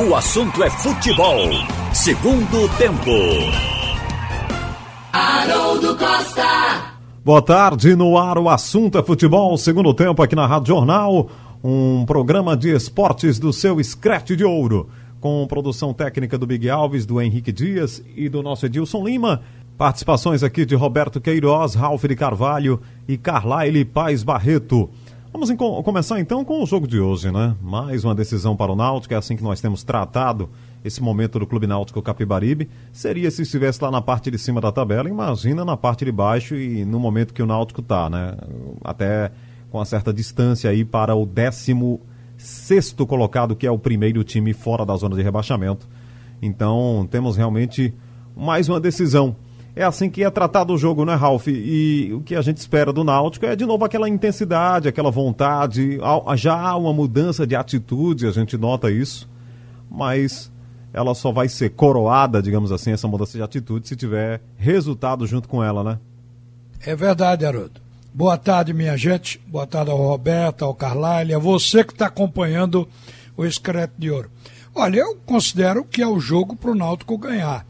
O assunto é futebol. Segundo tempo. Haroldo Costa. Boa tarde, no ar o assunto é futebol. Segundo tempo aqui na Rádio Jornal. Um programa de esportes do seu Scratch de Ouro. Com produção técnica do Big Alves, do Henrique Dias e do nosso Edilson Lima. Participações aqui de Roberto Queiroz, Ralf de Carvalho e Carlaile Paz Barreto. Vamos começar então com o jogo de hoje, né? Mais uma decisão para o Náutico, é assim que nós temos tratado esse momento do Clube Náutico Capibaribe. Seria se estivesse lá na parte de cima da tabela, imagina na parte de baixo e no momento que o Náutico está, né? Até com uma certa distância aí para o 16 sexto colocado, que é o primeiro time fora da zona de rebaixamento. Então, temos realmente mais uma decisão é assim que é tratado o jogo, né, Ralf? E o que a gente espera do Náutico é de novo aquela intensidade, aquela vontade. Já há uma mudança de atitude, a gente nota isso, mas ela só vai ser coroada, digamos assim, essa mudança de atitude, se tiver resultado junto com ela, né? É verdade, Haroldo. Boa tarde, minha gente. Boa tarde ao Roberto, ao Carlyle, a você que está acompanhando o Excreto de Ouro. Olha, eu considero que é o jogo para o Náutico ganhar.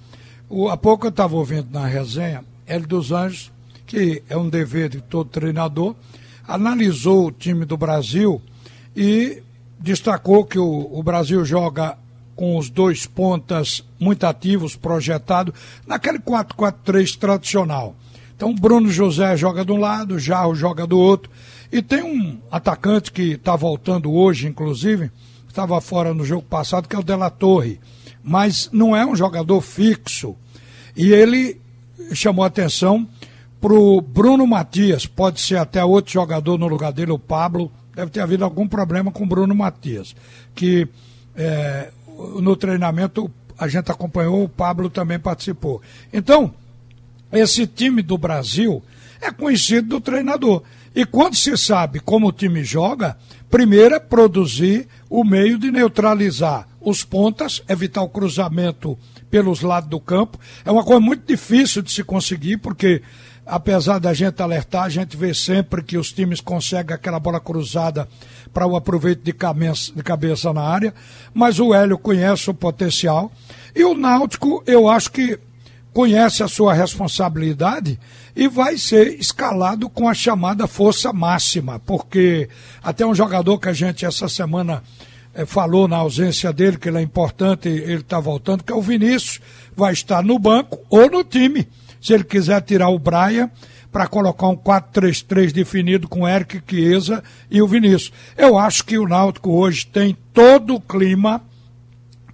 O, há pouco eu estava ouvindo na resenha, Hélio dos Anjos, que é um dever de todo treinador, analisou o time do Brasil e destacou que o, o Brasil joga com os dois pontas muito ativos, projetados, naquele 4-4-3 tradicional. Então, Bruno José joga de um lado, Jarro joga do outro. E tem um atacante que está voltando hoje, inclusive, estava fora no jogo passado, que é o Della Torre mas não é um jogador fixo. E ele chamou atenção para o Bruno Matias, pode ser até outro jogador no lugar dele, o Pablo. Deve ter havido algum problema com o Bruno Matias, que é, no treinamento a gente acompanhou, o Pablo também participou. Então, esse time do Brasil é conhecido do treinador. E quando se sabe como o time joga, primeiro é produzir o meio de neutralizar os pontas, evitar o cruzamento pelos lados do campo. É uma coisa muito difícil de se conseguir, porque apesar da gente alertar, a gente vê sempre que os times conseguem aquela bola cruzada para o aproveito de cabeça, de cabeça na área, mas o Hélio conhece o potencial. E o Náutico, eu acho que conhece a sua responsabilidade e vai ser escalado com a chamada força máxima, porque até um jogador que a gente essa semana é, falou na ausência dele, que ele é importante, ele está voltando, que é o Vinícius, vai estar no banco ou no time. Se ele quiser tirar o Braia para colocar um 4-3-3 definido com Eric Chiesa e o Vinícius. Eu acho que o Náutico hoje tem todo o clima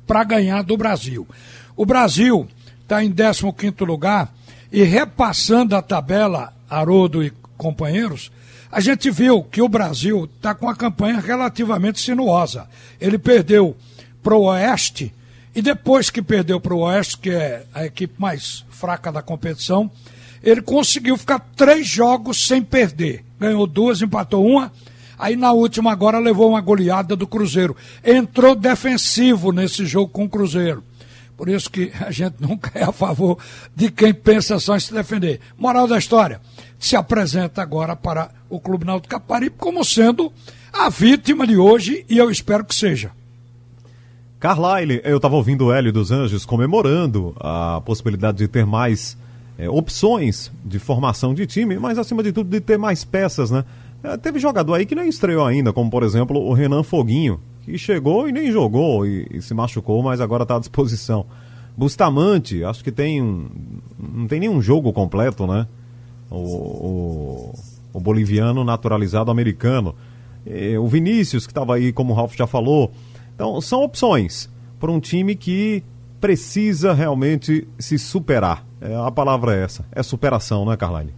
para ganhar do Brasil. O Brasil está em 15 lugar e repassando a tabela, Haroldo e companheiros, a gente viu que o Brasil está com a campanha relativamente sinuosa. Ele perdeu para o Oeste e depois que perdeu para o Oeste, que é a equipe mais fraca da competição, ele conseguiu ficar três jogos sem perder. Ganhou duas, empatou uma. Aí na última agora levou uma goleada do Cruzeiro. Entrou defensivo nesse jogo com o Cruzeiro. Por isso que a gente nunca é a favor de quem pensa só em se defender. Moral da história se apresenta agora para o Clube Náutico Caparibe como sendo a vítima de hoje e eu espero que seja. Carlyle, eu estava ouvindo o Hélio dos Anjos comemorando a possibilidade de ter mais é, opções de formação de time, mas acima de tudo de ter mais peças, né? É, teve jogador aí que nem estreou ainda, como por exemplo o Renan Foguinho, que chegou e nem jogou e, e se machucou, mas agora está à disposição. Bustamante, acho que tem um, não tem nenhum jogo completo, né? o, o, o boliviano naturalizado americano. E, o Vinícius, que estava aí, como o Ralf já falou. Então, são opções para um time que precisa realmente se superar. É, a palavra é essa, é superação, né, Carline?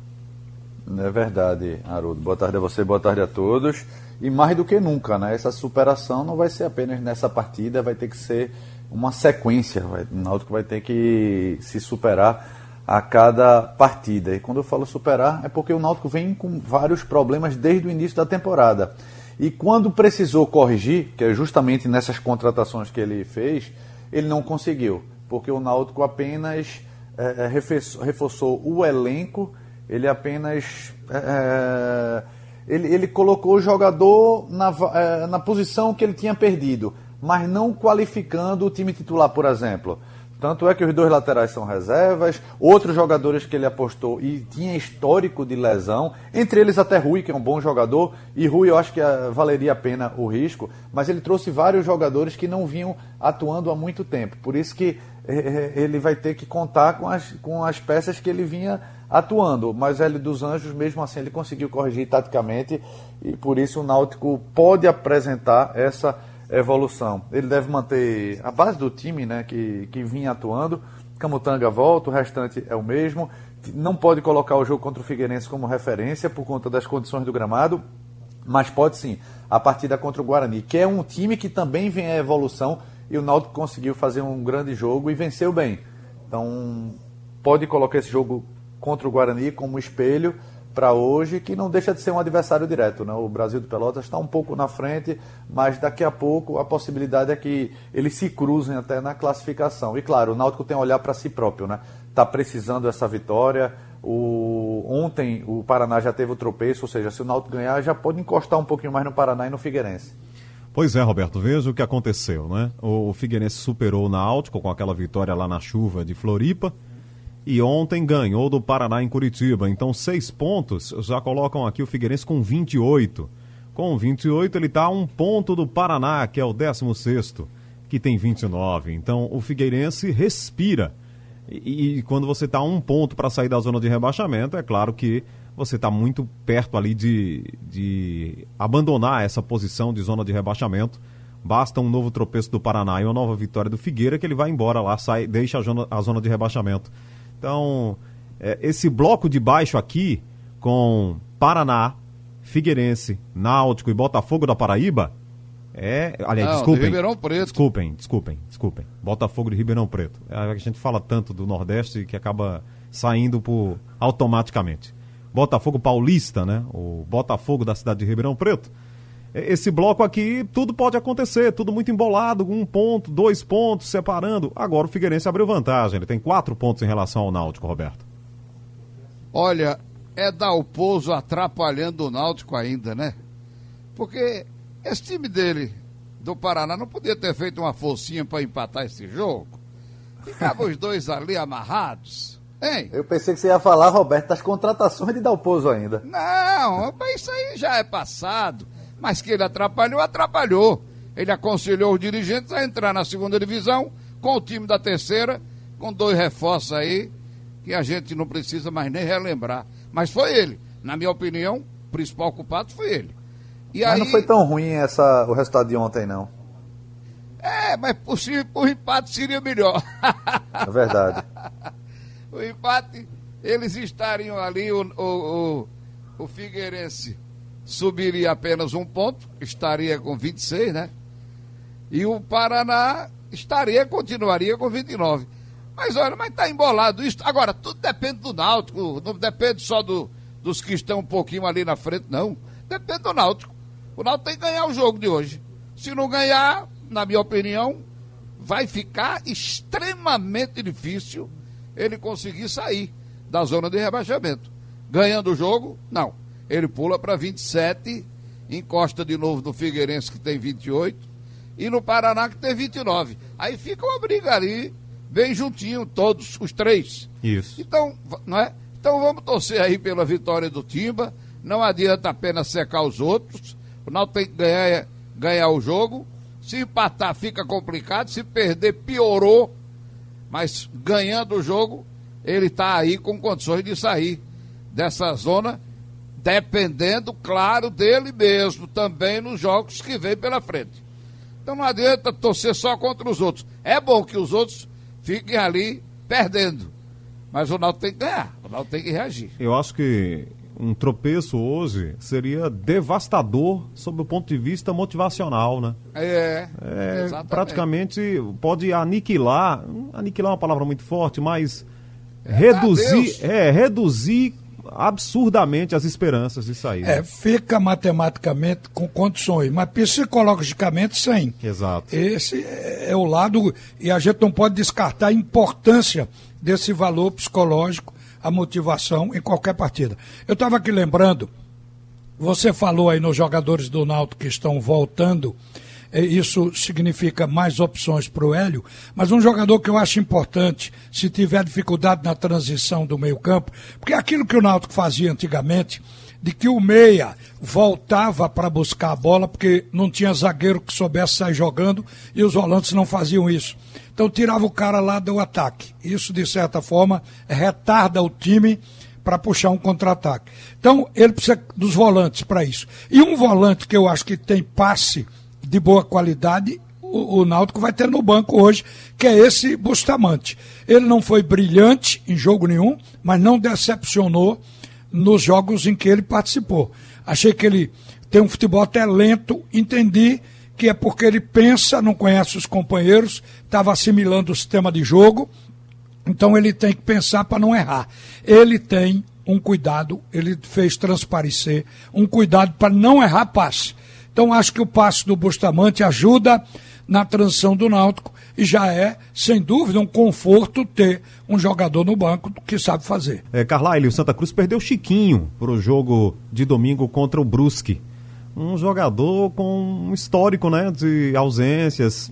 É verdade, Haroldo. Boa tarde a você, boa tarde a todos. E mais do que nunca, né? Essa superação não vai ser apenas nessa partida, vai ter que ser uma sequência. Vai, o Náutico vai ter que se superar a cada partida. E quando eu falo superar, é porque o Náutico vem com vários problemas desde o início da temporada. E quando precisou corrigir, que é justamente nessas contratações que ele fez, ele não conseguiu, porque o Náutico apenas é, reforçou o elenco, ele apenas. É, ele, ele colocou o jogador na, é, na posição que ele tinha perdido. mas não qualificando o time titular, por exemplo. Tanto é que os dois laterais são reservas, outros jogadores que ele apostou e tinha histórico de lesão, entre eles até Rui, que é um bom jogador, e Rui eu acho que eh, valeria a pena o risco, mas ele trouxe vários jogadores que não vinham atuando há muito tempo. Por isso que eh, eh, ele vai ter que contar com as, com as peças que ele vinha atuando. Mas ele dos Anjos, mesmo assim, ele conseguiu corrigir taticamente e por isso o Náutico pode apresentar essa evolução. Ele deve manter a base do time né, que, que vinha atuando. Camutanga volta, o restante é o mesmo. Não pode colocar o jogo contra o Figueirense como referência por conta das condições do gramado, mas pode sim a partida contra o Guarani, que é um time que também vem a evolução e o Náutico conseguiu fazer um grande jogo e venceu bem. Então, pode colocar esse jogo contra o Guarani como espelho para hoje, que não deixa de ser um adversário direto. Né? O Brasil de Pelotas está um pouco na frente, mas daqui a pouco a possibilidade é que eles se cruzem até na classificação. E claro, o Náutico tem que olhar para si próprio, né? Está precisando dessa vitória. O... Ontem o Paraná já teve o tropeço, ou seja, se o Náutico ganhar, já pode encostar um pouquinho mais no Paraná e no Figueirense. Pois é, Roberto, veja o que aconteceu, né? O Figueirense superou o Náutico com aquela vitória lá na chuva de Floripa e ontem ganhou do Paraná em Curitiba. Então, seis pontos já colocam aqui o Figueirense com 28. Com 28, ele está a um ponto do Paraná, que é o 16, que tem 29. Então, o Figueirense respira. E, e quando você está a um ponto para sair da zona de rebaixamento, é claro que você está muito perto ali de, de abandonar essa posição de zona de rebaixamento. Basta um novo tropeço do Paraná e uma nova vitória do Figueira que ele vai embora lá, sai, deixa a zona, a zona de rebaixamento. Então, é, esse bloco de baixo aqui, com Paraná, Figueirense, Náutico e Botafogo da Paraíba, é. Aliás, Não, desculpem. De Ribeirão Preto. Desculpem, desculpem, desculpem. Botafogo de Ribeirão Preto. É, a gente fala tanto do Nordeste que acaba saindo por automaticamente. Botafogo Paulista, né? O Botafogo da cidade de Ribeirão Preto. Esse bloco aqui, tudo pode acontecer, tudo muito embolado, um ponto, dois pontos, separando. Agora o Figueirense abriu vantagem, ele tem quatro pontos em relação ao Náutico, Roberto. Olha, é dar o pouso atrapalhando o Náutico ainda, né? Porque esse time dele, do Paraná, não podia ter feito uma forcinha para empatar esse jogo. Ficavam os dois ali amarrados. Hein? Eu pensei que você ia falar, Roberto, das contratações de Dalpozo ainda. Não, isso aí já é passado. Mas que ele atrapalhou, atrapalhou. Ele aconselhou os dirigentes a entrar na segunda divisão com o time da terceira, com dois reforços aí, que a gente não precisa mais nem relembrar. Mas foi ele. Na minha opinião, o principal culpado foi ele. E mas aí... não foi tão ruim essa, o resultado de ontem, não. É, mas por, por empate seria melhor. É verdade. o empate, eles estariam ali, o, o, o, o Figueirense subiria apenas um ponto, estaria com 26, né? E o Paraná estaria, continuaria com 29. Mas olha, mas tá embolado isso. Agora, tudo depende do Náutico, não depende só do, dos que estão um pouquinho ali na frente, não. Depende do Náutico. O Náutico tem que ganhar o jogo de hoje. Se não ganhar, na minha opinião, vai ficar extremamente difícil ele conseguir sair da zona de rebaixamento. Ganhando o jogo, não ele pula para 27, encosta de novo no Figueirense, que tem 28, e no Paraná, que tem 29. Aí fica uma briga ali, bem juntinho, todos, os três. Isso. Então, não é? Então vamos torcer aí pela vitória do Timba. Não adianta apenas secar os outros. O Náutico tem que ganhar, ganhar o jogo. Se empatar, fica complicado. Se perder, piorou. Mas ganhando o jogo, ele está aí com condições de sair dessa zona dependendo, claro, dele mesmo, também nos jogos que vem pela frente. Então não adianta torcer só contra os outros. É bom que os outros fiquem ali perdendo. Mas o Náutico tem que ganhar, o Náutico tem que reagir. Eu acho que um tropeço hoje seria devastador sob o ponto de vista motivacional, né? É, é praticamente pode aniquilar, aniquilar é uma palavra muito forte, mas é, reduzir, é, reduzir absurdamente as esperanças de sair. É, fica matematicamente com condições, mas psicologicamente sem. Exato. Esse é o lado, e a gente não pode descartar a importância desse valor psicológico, a motivação em qualquer partida. Eu estava aqui lembrando, você falou aí nos jogadores do Náutico que estão voltando, isso significa mais opções para o Hélio, mas um jogador que eu acho importante, se tiver dificuldade na transição do meio-campo, porque é aquilo que o Náutico fazia antigamente, de que o meia voltava para buscar a bola, porque não tinha zagueiro que soubesse sair jogando e os volantes não faziam isso. Então tirava o cara lá do ataque. Isso, de certa forma, retarda o time para puxar um contra-ataque. Então, ele precisa dos volantes para isso. E um volante que eu acho que tem passe de boa qualidade, o, o Náutico vai ter no banco hoje, que é esse Bustamante. Ele não foi brilhante em jogo nenhum, mas não decepcionou nos jogos em que ele participou. Achei que ele tem um futebol até lento, entendi que é porque ele pensa, não conhece os companheiros, estava assimilando o sistema de jogo, então ele tem que pensar para não errar. Ele tem um cuidado, ele fez transparecer um cuidado para não errar passe. Então acho que o passe do Bustamante ajuda na transição do Náutico e já é, sem dúvida, um conforto ter um jogador no banco que sabe fazer. É, Carlyle, o Santa Cruz perdeu Chiquinho para o jogo de domingo contra o Brusque. Um jogador com um histórico né, de ausências.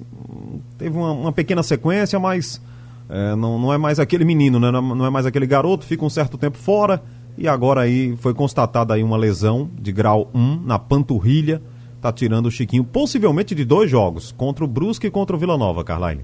Teve uma, uma pequena sequência, mas é, não, não é mais aquele menino, né, não é mais aquele garoto, fica um certo tempo fora. E agora aí foi constatada aí uma lesão de grau 1 na panturrilha tá tirando o Chiquinho, possivelmente de dois jogos, contra o Brusque e contra o Vila Nova, Carline.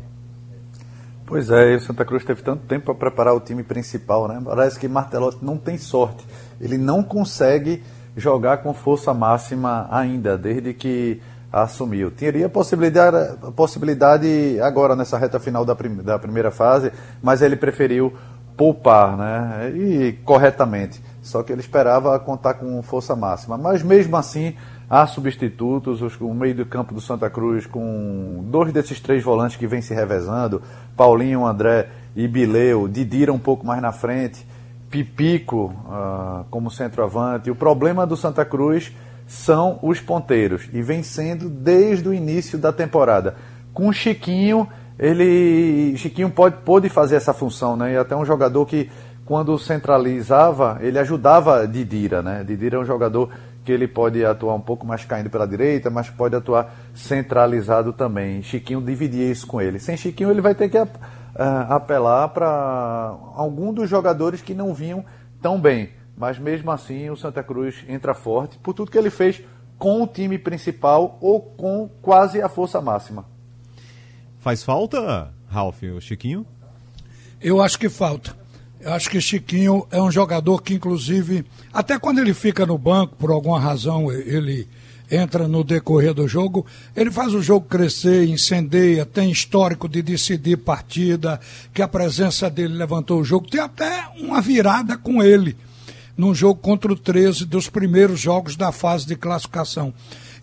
Pois é, o Santa Cruz teve tanto tempo para preparar o time principal, né? Parece que Martelotti não tem sorte. Ele não consegue jogar com força máxima ainda, desde que assumiu. Teria possibilidade, possibilidade agora nessa reta final da, prim da primeira fase, mas ele preferiu poupar, né? E corretamente. Só que ele esperava contar com força máxima. Mas mesmo assim, Há substitutos, o meio do campo do Santa Cruz com dois desses três volantes que vem se revezando, Paulinho, André e Bileu, Didira um pouco mais na frente, Pipico uh, como centroavante. O problema do Santa Cruz são os ponteiros e vem sendo desde o início da temporada. Com Chiquinho, ele Chiquinho pode, pode fazer essa função, né? E até um jogador que quando centralizava, ele ajudava Didira, né? Didira é um jogador que ele pode atuar um pouco mais caindo pela direita, mas pode atuar centralizado também. Chiquinho dividia isso com ele. Sem Chiquinho, ele vai ter que uh, apelar para algum dos jogadores que não vinham tão bem. Mas mesmo assim, o Santa Cruz entra forte por tudo que ele fez com o time principal ou com quase a força máxima. Faz falta, Ralf, o Chiquinho? Eu acho que falta. Eu acho que Chiquinho é um jogador que, inclusive, até quando ele fica no banco, por alguma razão, ele entra no decorrer do jogo, ele faz o jogo crescer, incendeia, tem histórico de decidir partida, que a presença dele levantou o jogo, tem até uma virada com ele num jogo contra o 13 dos primeiros jogos da fase de classificação.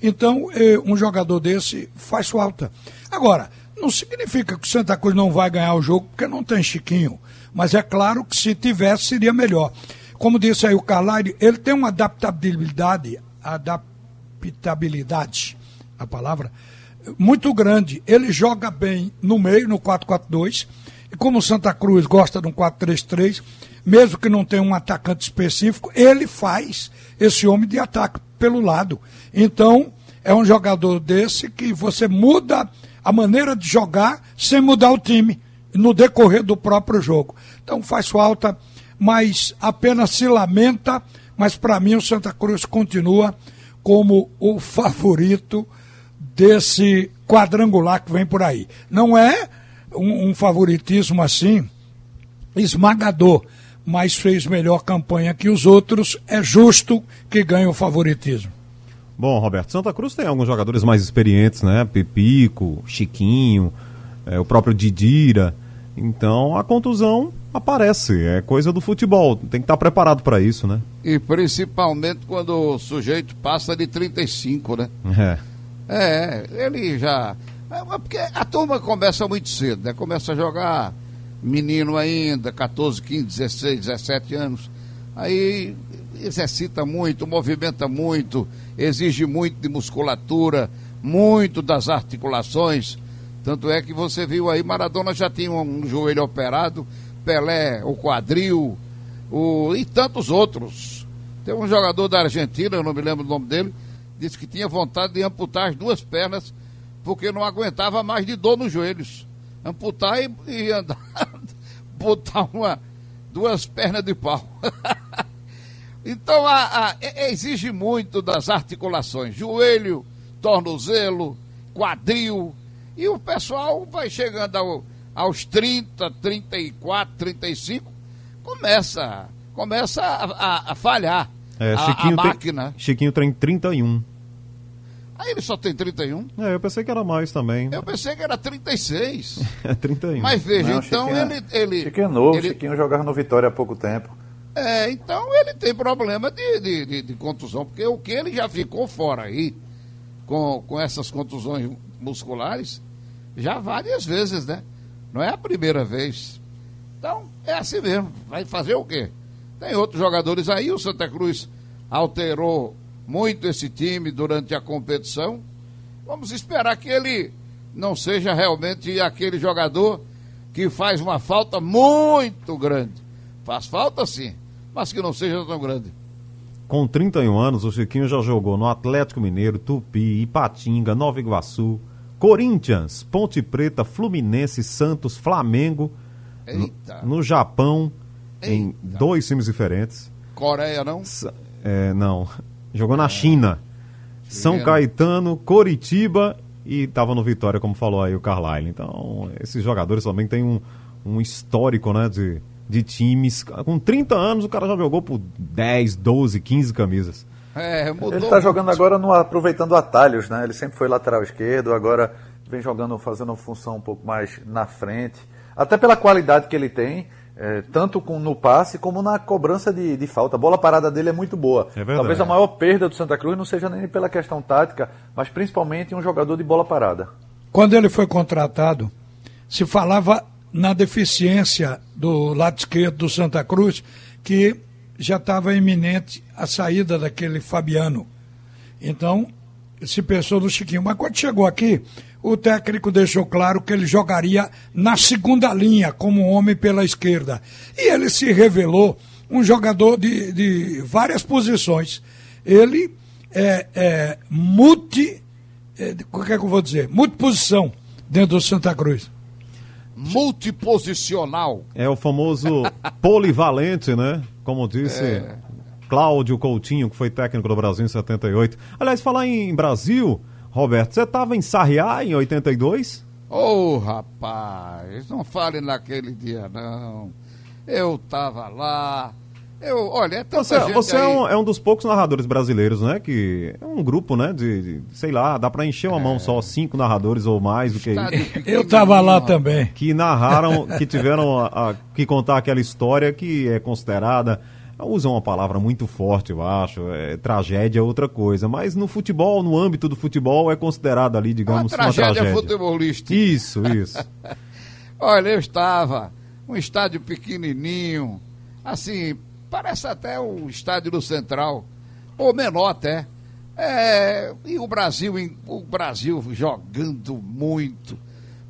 Então, eh, um jogador desse faz falta. Agora, não significa que o Santa Cruz não vai ganhar o jogo porque não tem Chiquinho. Mas é claro que se tivesse, seria melhor. Como disse aí o Carlyle, ele tem uma adaptabilidade, adaptabilidade, a palavra, muito grande. Ele joga bem no meio, no 4-4-2. E como o Santa Cruz gosta de um 4-3-3, mesmo que não tenha um atacante específico, ele faz esse homem de ataque pelo lado. Então, é um jogador desse que você muda a maneira de jogar sem mudar o time no decorrer do próprio jogo. Então faz falta, mas apenas se lamenta, mas para mim o Santa Cruz continua como o favorito desse quadrangular que vem por aí. Não é um, um favoritismo assim esmagador, mas fez melhor campanha que os outros, é justo que ganhe o favoritismo. Bom, Roberto, Santa Cruz tem alguns jogadores mais experientes, né? Pepico, Chiquinho, é, o próprio Didira. Então a contusão aparece, é coisa do futebol, tem que estar preparado para isso, né? E principalmente quando o sujeito passa de 35, né? É. É, ele já. É, porque a turma começa muito cedo, né? Começa a jogar menino ainda, 14, 15, 16, 17 anos. Aí exercita muito, movimenta muito, exige muito de musculatura, muito das articulações. Tanto é que você viu aí, Maradona já tinha um joelho operado, Pelé, o quadril, o, e tantos outros. Tem um jogador da Argentina, eu não me lembro o nome dele, disse que tinha vontade de amputar as duas pernas porque não aguentava mais de dor nos joelhos. Amputar e, e andar, botar uma, duas pernas de pau. então a, a, exige muito das articulações, joelho, tornozelo, quadril, e o pessoal vai chegando ao, aos 30, 34, 35, começa, começa a, a, a falhar é, a, Chiquinho a máquina. Tem, Chiquinho tem 31. Aí ele só tem 31? É, eu pensei que era mais também. Eu pensei que era 36. é 31. Mas veja, Não, então Chiquinho, ele, ele. Chiquinho é novo, ele, Chiquinho jogava no Vitória há pouco tempo. É, então ele tem problema de, de, de, de, contusão, porque o que ele já ficou fora aí, com, com essas contusões musculares, já várias vezes, né? Não é a primeira vez. Então, é assim mesmo. Vai fazer o quê? Tem outros jogadores aí, o Santa Cruz alterou muito esse time durante a competição. Vamos esperar que ele não seja realmente aquele jogador que faz uma falta muito grande. Faz falta sim, mas que não seja tão grande. Com 31 anos, o Chiquinho já jogou no Atlético Mineiro, Tupi, Ipatinga, Nova Iguaçu, Corinthians, Ponte Preta, Fluminense, Santos, Flamengo, Eita. no, no Japão, Eita. em dois times diferentes. Coreia não? É, não. Jogou na China. São Caetano, Coritiba e estava no Vitória, como falou aí o Carlyle. Então, esses jogadores também têm um, um histórico, né, de, de times. Com 30 anos, o cara já jogou por 10, 12, 15 camisas. É, mudou. Ele está jogando agora no, aproveitando atalhos, né? Ele sempre foi lateral esquerdo, agora vem jogando, fazendo uma função um pouco mais na frente. Até pela qualidade que ele tem, é, tanto com, no passe como na cobrança de, de, falta. A bola parada dele é muito boa. É Talvez a maior perda do Santa Cruz não seja nem pela questão tática, mas principalmente um jogador de bola parada. Quando ele foi contratado, se falava na deficiência do lado esquerdo do Santa Cruz, que já estava iminente a saída daquele Fabiano. Então, se pensou no Chiquinho. Mas quando chegou aqui, o técnico deixou claro que ele jogaria na segunda linha, como homem pela esquerda. E ele se revelou um jogador de, de várias posições. Ele é, é multi. É, o que é que eu vou dizer? Multiposição dentro do Santa Cruz. Multiposicional. É o famoso polivalente, né? Como disse é. Cláudio Coutinho, que foi técnico do Brasil em 78. Aliás, falar em Brasil, Roberto, você estava em Sarriá em 82? Ô, oh, rapaz, não fale naquele dia, não. Eu estava lá. Eu, olha, é tanta você, gente você aí... é, um, é, um, dos poucos narradores brasileiros, né? Que é um grupo, né? De, de sei lá, dá para encher uma é... mão só cinco narradores ou mais do que Eu tava lá também. Que narraram, que tiveram a, a, que contar aquela história que é considerada usam uma palavra muito forte, eu acho. É, tragédia é outra coisa. Mas no futebol, no âmbito do futebol, é considerado ali, digamos, uma tragédia. Uma tragédia futebolística. Isso, isso. Olha, eu estava, um estádio pequenininho, assim, parece até o estádio do Central, ou menor até. É, e o Brasil, o Brasil jogando muito,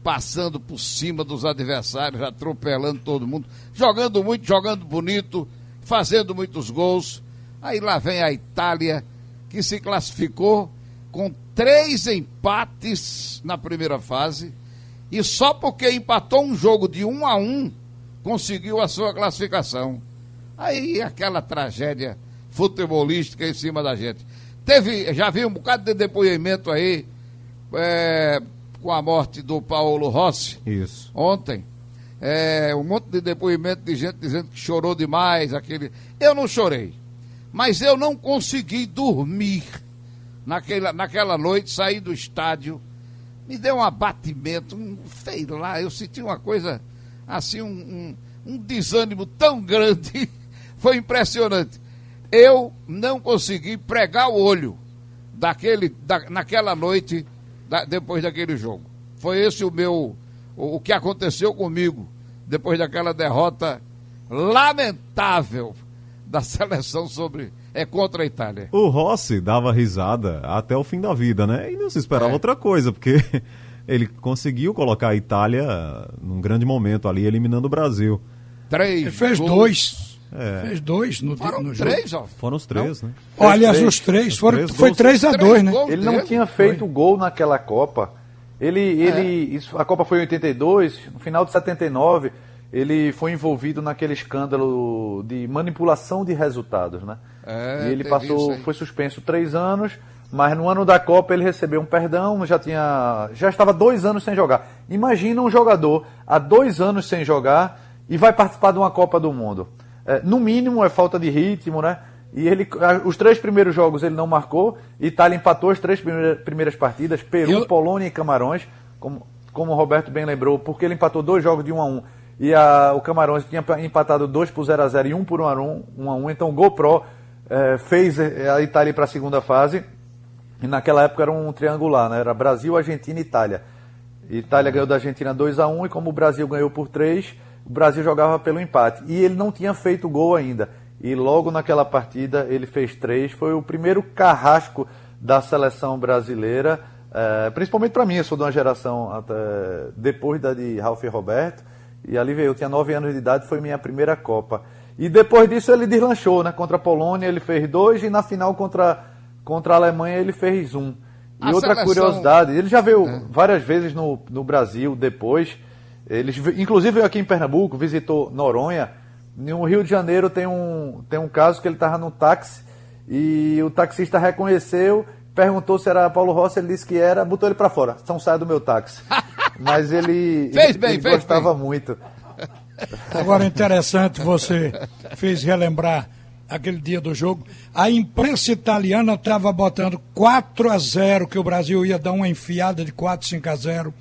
passando por cima dos adversários, atropelando todo mundo, jogando muito, jogando bonito, fazendo muitos gols. Aí lá vem a Itália, que se classificou com três empates na primeira fase. E só porque empatou um jogo de um a um, conseguiu a sua classificação. Aí aquela tragédia futebolística em cima da gente. Teve, já vi um bocado de depoimento aí é, com a morte do Paulo Rossi. Isso. Ontem é, um monte de depoimento de gente dizendo que chorou demais. aquele. Eu não chorei, mas eu não consegui dormir naquela, naquela noite, saí do estádio, me deu um abatimento, um, sei lá, eu senti uma coisa assim, um, um, um desânimo tão grande, foi impressionante. Eu não consegui pregar o olho daquele, da, naquela noite, da, depois daquele jogo. Foi esse o meu o, que aconteceu comigo depois daquela derrota lamentável da seleção sobre é contra a Itália. O Rossi dava risada até o fim da vida, né? E não se esperava é. outra coisa, porque ele conseguiu colocar a Itália num grande momento ali, eliminando o Brasil. Três. Ele fez gols. dois. É. Fez dois no, foram no três, jogo. Ó. Foram os três, não. né? Olha, os três. Foram, três foi 3 a 2 né? Ele não tinha feito foi. gol naquela Copa Ele, ele, isso, a Copa foi em 82, no final de 79, ele foi envolvido naquele escândalo de manipulação de resultados, né? É, e ele passou, foi suspenso três anos, mas no ano da Copa ele recebeu um perdão, já tinha, já estava dois anos sem jogar. Imagina um jogador há dois anos sem jogar e vai participar de uma Copa do Mundo. É, no mínimo é falta de ritmo, né? E ele, os três primeiros jogos ele não marcou. Itália empatou as três primeira- primeiras partidas. Peru, Eu- Polônia e Camarões, como, como o Roberto bem lembrou, porque ele empatou dois jogos de 1 a 1 e a, o Camarões tinha empatado dois por 0 a 0 e um por 1 a 1, 1 a 1. Então o GoPro eh, fez eh, a Itália para a segunda fase. E naquela época era um triangular, né? Era Brasil, Argentina e Itália. Itália ganhou da Argentina 2 a 1 e como o Brasil ganhou por 3, o Brasil jogava pelo empate. E ele não tinha feito gol ainda. E logo naquela partida ele fez três. Foi o primeiro carrasco da seleção brasileira, eh, principalmente para mim, eu sou de uma geração até depois da de Ralf e Roberto. E ali veio, eu tinha 9 anos de idade, foi minha primeira Copa. E depois disso ele deslanchou, né? Contra a Polônia ele fez dois e na final contra, contra a Alemanha ele fez um. E A outra seleção- curiosidade, ele já veio várias vezes no, no Brasil depois. Ele, inclusive veio aqui em Pernambuco, visitou Noronha. No Rio de Janeiro tem um, tem um caso que ele estava no táxi e o taxista reconheceu, perguntou se era Paulo Rossi, ele disse que era, botou ele para fora. Então sai do meu táxi. Mas ele, Fez bem, ele fez gostava bem. muito. Agora, interessante, você fez relembrar aquele dia do jogo. A imprensa italiana estava botando 4 a 0 que o Brasil ia dar uma enfiada de 4, 5 a 0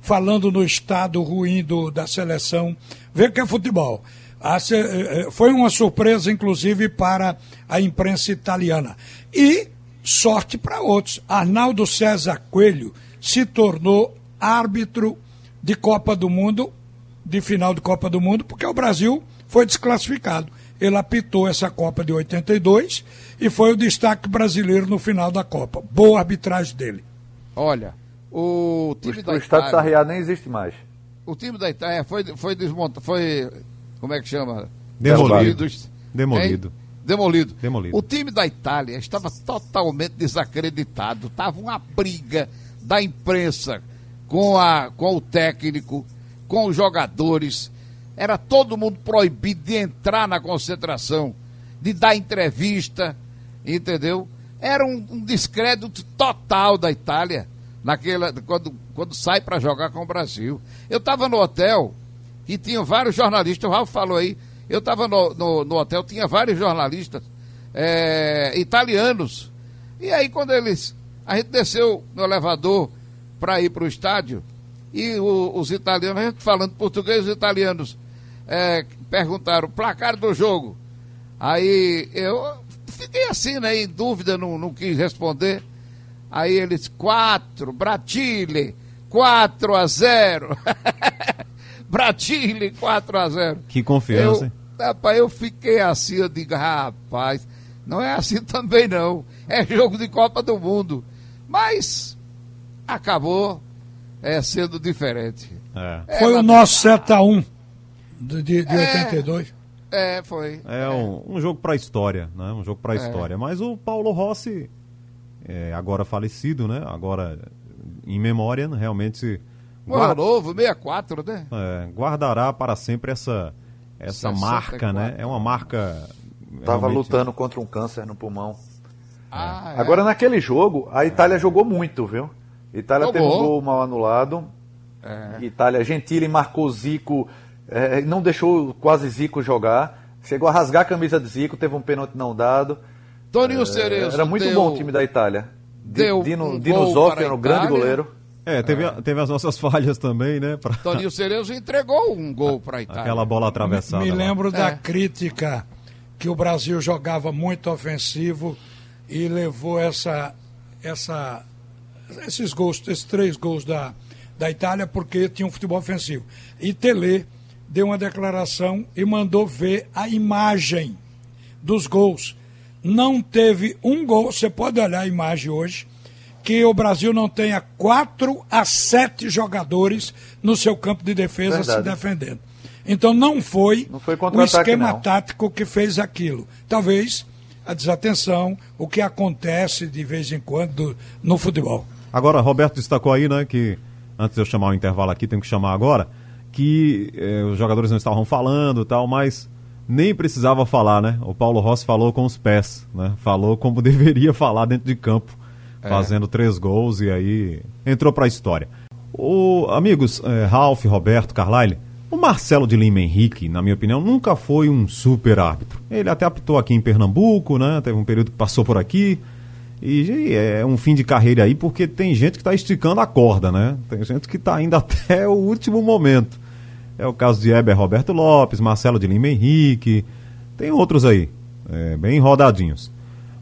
falando no estado ruim do, da seleção. Vê que é futebol. A se- eh, eh, foi uma surpresa, inclusive, para a imprensa italiana. E sorte para outros. Arnaldo César Coelho se tornou árbitro de Copa do Mundo de final de Copa do Mundo, porque o Brasil foi desclassificado. Ele apitou essa Copa de 82 e foi o destaque brasileiro no final da Copa. Boa arbitragem dele. Olha, o O, time o da estado de Itália, Sarriá nem existe mais. o time da Itália foi foi desmontado, foi como é que chama? Demolido. Demolido. Demolido. Demolido. O time da Itália estava totalmente desacreditado. Tava uma briga da imprensa com, a, com o técnico, com os jogadores. Era todo mundo proibido de entrar na concentração, de dar entrevista, entendeu? Era um, um descrédito total da Itália naquela, quando, quando sai para jogar com o Brasil. Eu estava no hotel e tinha vários jornalistas, o Ralf falou aí, eu estava no, no, no hotel, tinha vários jornalistas eh, italianos. E aí quando eles. A gente desceu no elevador para ir para o estádio, e o- os italianos, a gente falando português, os italianos eh, perguntaram placar do jogo. Aí eu fiquei assim, né, em dúvida, não, não quis responder. Aí eles, 4, Bratile, 4 a 0. Bratile, 4 a 0. Que confiança, Eu, hein? rapaz, eu fiquei assim, eu digo, rapaz, não é assim também não. É jogo de Copa do Mundo. Mas acabou é, sendo diferente. É. É, foi o nosso 7 a 1 de, de, de É. 82. É, foi. É um, um jogo para história, né? Um jogo para história. Mas o Paulo Rossi, é, agora falecido, né? Agora em memória, realmente Um ano guarda- novo, 64, né? é, guardará para sempre essa essa 64. marca, né? É uma marca. Tava realmente- lutando contra um câncer no pulmão. Ah, é. Agora, naquele jogo, a Itália jogou muito, viu? Itália teve um Jogou. gol mal anulado. É. Itália, Gentili marcou Zico, não deixou quase Zico jogar. Chegou a rasgar a camisa de Zico, teve um pênalti não dado. Toninho Eh, Cerezo Era muito deu- bom o time da Itália. Deu Dino, um Dino Zoff era um grande goleiro. É, teve, a- teve as nossas falhas também, né? Pra... Toninho Cerezo entregou um gol para a Itália. Aquela bola atravessada. Me lá. lembro da É. crítica que o Brasil jogava muito ofensivo e levou essa, essa, esses gols, esses três gols da, da Itália porque tinha um futebol ofensivo. E Tele deu uma declaração e mandou ver a imagem dos gols. Não teve um gol, você pode olhar a imagem hoje, que o Brasil não tenha quatro a sete jogadores no seu campo de defesa se Verdade. defendendo. Então não foi, Não foi o esquema não. tático que fez aquilo. Talvez a desatenção, o que acontece de vez em quando no futebol. Agora, Roberto destacou aí, né, que antes de eu chamar o intervalo aqui, tenho que chamar agora, que eh, os jogadores não estavam falando tal, mas nem precisava falar, né? O Paulo Rossi falou com os pés, né? Falou como deveria falar dentro de campo, é. fazendo três gols e aí entrou para a história. O, amigos, eh, Ralf, Roberto, Carlyle, o Marcelo de Lima Henrique, na minha opinião, nunca foi um super árbitro. Ele até apitou aqui em Pernambuco, né? Teve um período que passou por aqui. E é um fim de carreira aí, porque tem gente que está esticando a corda, né? Tem gente que está indo até o último momento. É o caso de Heber Roberto Lopes, Marcelo de Lima Henrique, tem outros aí, é, bem rodadinhos.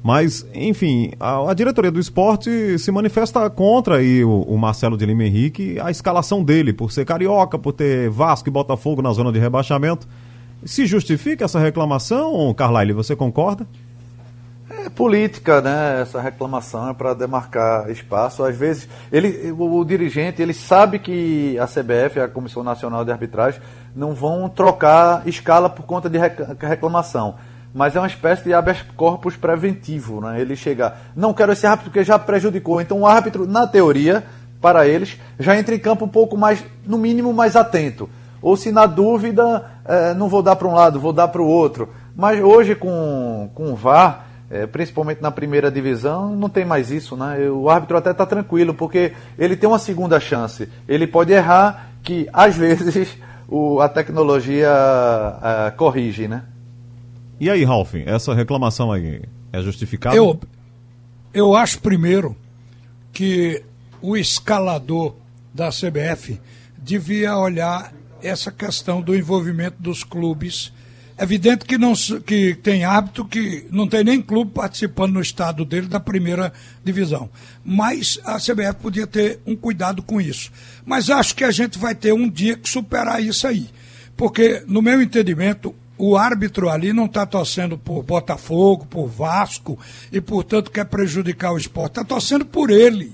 Mas, enfim, a, a, diretoria do esporte se manifesta contra aí o, o, Marcelo de Lima Henrique, a escalação dele, por ser carioca, por ter Vasco e Botafogo na zona de rebaixamento. Se justifica essa reclamação, Carlyle, você concorda? É política, né? Essa reclamação é para demarcar espaço. Às vezes, ele, o, o, dirigente, ele sabe que a CBF, a Comissão Nacional de Arbitragem, não vão trocar escala por conta de reclamação. Mas é uma espécie de habeas corpus preventivo, né? Ele chega, não quero esse árbitro porque já prejudicou. Então o árbitro, na teoria, para eles, já entra em campo um pouco mais, no mínimo, mais atento. Ou se na dúvida, é, não vou dar para um lado, vou dar para o outro. Mas hoje com, com o VAR é, principalmente na primeira divisão, não tem mais isso, né? O árbitro até está tranquilo, porque ele tem uma segunda chance. Ele pode errar, que às vezes o, a tecnologia a, corrige, né? E aí, Ralf, essa reclamação aí é justificada? Eu, eu acho primeiro que o escalador da CBF devia olhar essa questão do envolvimento dos clubes é evidente que, não, que tem hábito que não tem nem clube participando no estado dele da primeira divisão. Mas a CBF podia ter um cuidado com isso. Mas acho que a gente vai ter um dia que superar isso aí. Porque, no meu entendimento, o árbitro ali não está torcendo por Botafogo, por Vasco, e portanto quer prejudicar o esporte. Está torcendo por ele,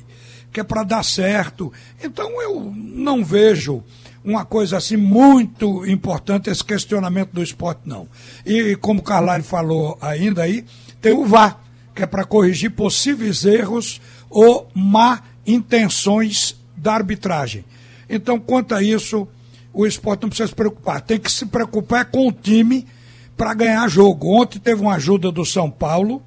que é para dar certo. Então eu não vejo uma coisa assim muito importante esse questionamento do esporte, não. E como o Carlyle falou ainda aí, tem o VAR, que é para corrigir possíveis erros ou má intenções da arbitragem. Então, quanto a isso, o esporte não precisa se preocupar. Tem que se preocupar com o time para ganhar jogo. Ontem teve uma ajuda do São Paulo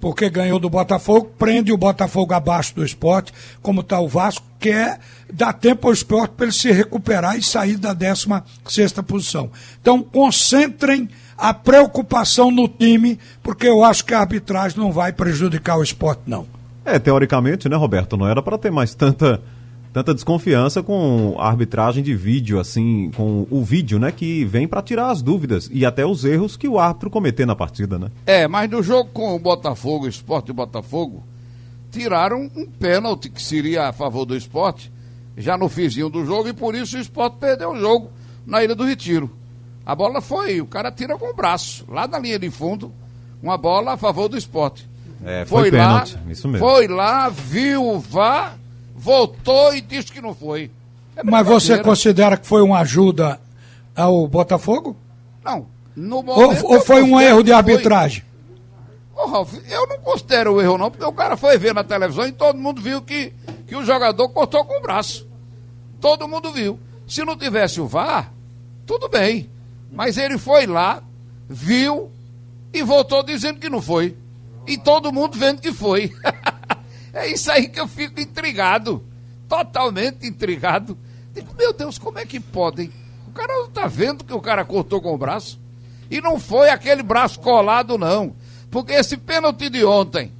porque ganhou do Botafogo, prende o Botafogo abaixo do esporte, como está o Vasco, que é dar tempo ao esporte para ele se recuperar e sair da 16 sexta posição. Então, concentrem a preocupação no time, porque eu acho que a arbitragem não vai prejudicar o esporte, não. É, teoricamente, né, Roberto? Não era para ter mais tanta tanta desconfiança com a arbitragem de vídeo, assim, com o vídeo, né, que vem para tirar as dúvidas e até os erros que o árbitro cometer na partida, né? É, mas no jogo com o Botafogo, o Esporte e Botafogo, tiraram um pênalti que seria a favor do esporte, já no fizinho do jogo, e por isso o esporte perdeu o jogo na Ilha do Retiro. A bola foi, o cara tira com o braço, lá na linha de fundo, uma bola a favor do esporte. É, foi, foi pênalti, lá, isso mesmo. Foi lá, viu o VAR voltou e disse que não foi. É Mas você considera que foi uma ajuda ao Botafogo? Não. Ou, ou foi um erro de arbitragem? Ô, Ralf, eu não considero o erro não, porque o cara foi ver na televisão e todo mundo viu que, que o jogador cortou com o braço. Todo mundo viu. Se não tivesse o VAR, tudo bem. Mas ele foi lá, viu e voltou dizendo que não foi. E todo mundo vendo que foi. É isso aí que eu fico intrigado. Totalmente intrigado. Digo, meu Deus, como é que podem? O cara não tá vendo que o cara cortou com o braço? E não foi aquele braço colado, não. Porque esse pênalti de ontem,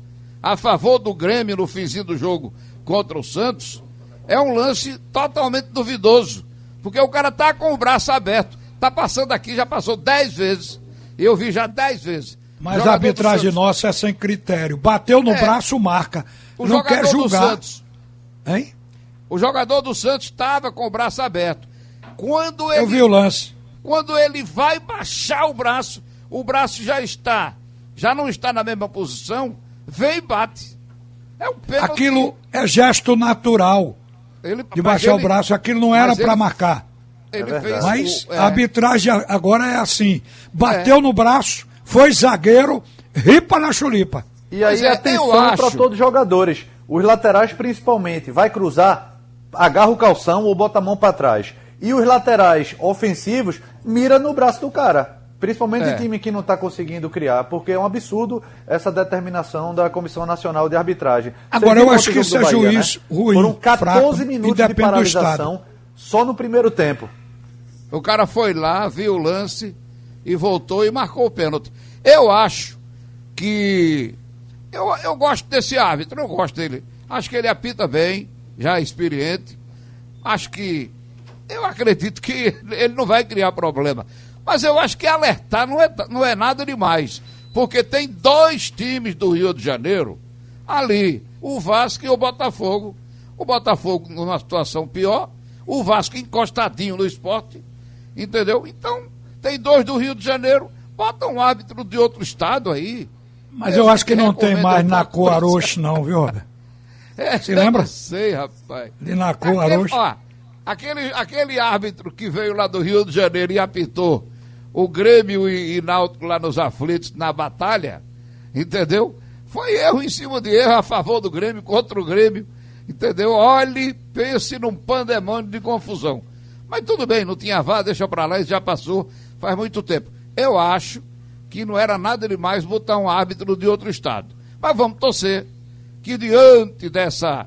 a favor do Grêmio no finzinho do jogo contra o Santos, é um lance totalmente duvidoso. Porque o cara tá com o braço aberto. Tá passando aqui, já passou dez vezes. Eu vi já dez vezes. Mas a arbitragem nossa é sem critério. Bateu no é. braço, marca. O não jogador quer julgar. do Santos. Hein? O jogador do Santos estava com o braço aberto. Quando ele, Eu vi o lance. Quando ele vai baixar o braço, o braço já está, já não está na mesma posição, vem e bate. É um pênalti. Aquilo é gesto natural. Ele, de baixar ele, o braço, aquilo não era para marcar. Ele é fez mas o, é... a arbitragem agora é assim: bateu é. no braço, foi zagueiro, ripa na chulipa. E aí, é, atenção para todos os jogadores. Os laterais, principalmente. Vai cruzar? agarra o calção ou bota a mão para trás. E os laterais ofensivos mira no braço do cara. Principalmente É. em time que não está conseguindo criar, porque é um absurdo essa determinação da Comissão Nacional de Arbitragem. Agora, eu acho que o isso é Bahia, juiz né? ruim, Foram 14 fraco, minutos de paralisação só no primeiro tempo. O cara foi lá, viu o lance e voltou e marcou o pênalti. Eu acho que. Eu, eu gosto desse árbitro, eu gosto dele. Acho que ele apita bem, já é experiente. Acho que. Eu acredito que ele não vai criar problema. Mas eu acho que alertar não é, não é nada demais. Porque tem dois times do Rio de Janeiro ali: o Vasco e o Botafogo. O Botafogo numa situação pior, o Vasco encostadinho no esporte, entendeu? Então, tem dois do Rio de Janeiro, bota um árbitro de outro estado aí. Mas eu acho que não tem Recomendo mais outra na cor coisa. Aroche, não, viu, Roberto? É, Se lembra? Eu sei, rapaz. De na cor Aquele, Aroche. ó, aquele, aquele árbitro que veio lá do Rio de Janeiro e apitou o Grêmio e, e Náutico lá nos aflitos na batalha, entendeu? Foi erro em cima de erro a favor do Grêmio, contra o Grêmio, entendeu? Olhe, pense num pandemônio de confusão. Mas tudo bem, não tinha vá, deixa pra lá, isso já passou faz muito tempo. Eu acho que não era nada demais botar um árbitro de outro estado. Mas vamos torcer que diante dessa,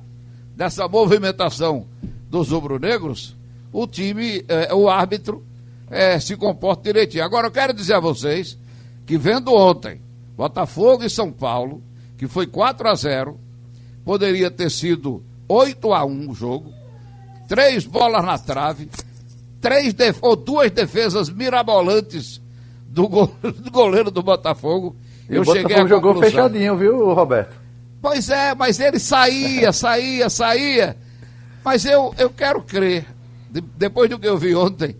dessa movimentação dos rubro-negros, o time, eh, o árbitro, eh, se comporte direitinho. Agora eu quero dizer a vocês que vendo ontem Botafogo e São Paulo, que foi 4 a 0 poderia ter sido 8 a 1 o jogo, três bolas na trave, três ou duas defesas mirabolantes do, go- do goleiro do Botafogo. E o Botafogo jogou conclusão. fechadinho, viu, Roberto? Pois é, mas ele saía, saía, saía. Mas eu, eu quero crer, de- depois do que eu vi ontem,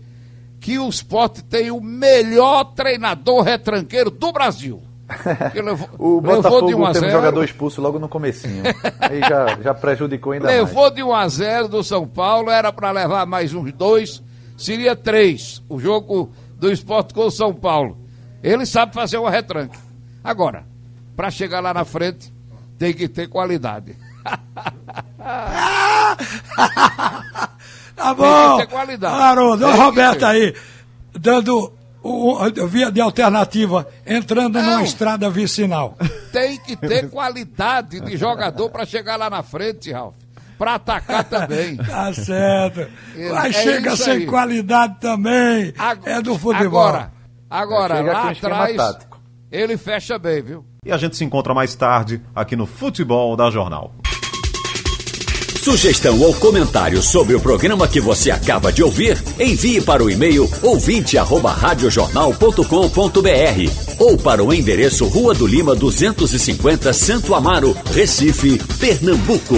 que o Sport tem o melhor treinador retranqueiro do Brasil. Levou, O levou Botafogo de 1 a teve um 0, jogador expulso logo no comecinho. Aí já, já prejudicou ainda mais. Levou de 1 a 0 do São Paulo, era para levar mais uns dois, seria três. O jogo do esporte com o São Paulo. Ele sabe fazer uma retranque. Agora, para chegar lá na frente, tem que ter qualidade. Tá bom. ter qualidade. Tem olha que o Roberto ter. aí, dando via de alternativa, entrando numa Não. estrada vicinal. Tem que ter qualidade de jogador para chegar lá na frente, Ralf. Para atacar também. Tá certo. Mas É chega sem aí. qualidade também. Ag- é do futebol. Agora, agora Chega lá atrás, tático. ele fecha bem, viu? E a gente se encontra mais tarde aqui no Futebol da Jornal. Sugestão ou comentário sobre o programa que você acaba de ouvir, envie para o e-mail ouvinte@radiojornal.com.br ou para o endereço Rua do Lima 250, Santo Amaro, Recife, Pernambuco.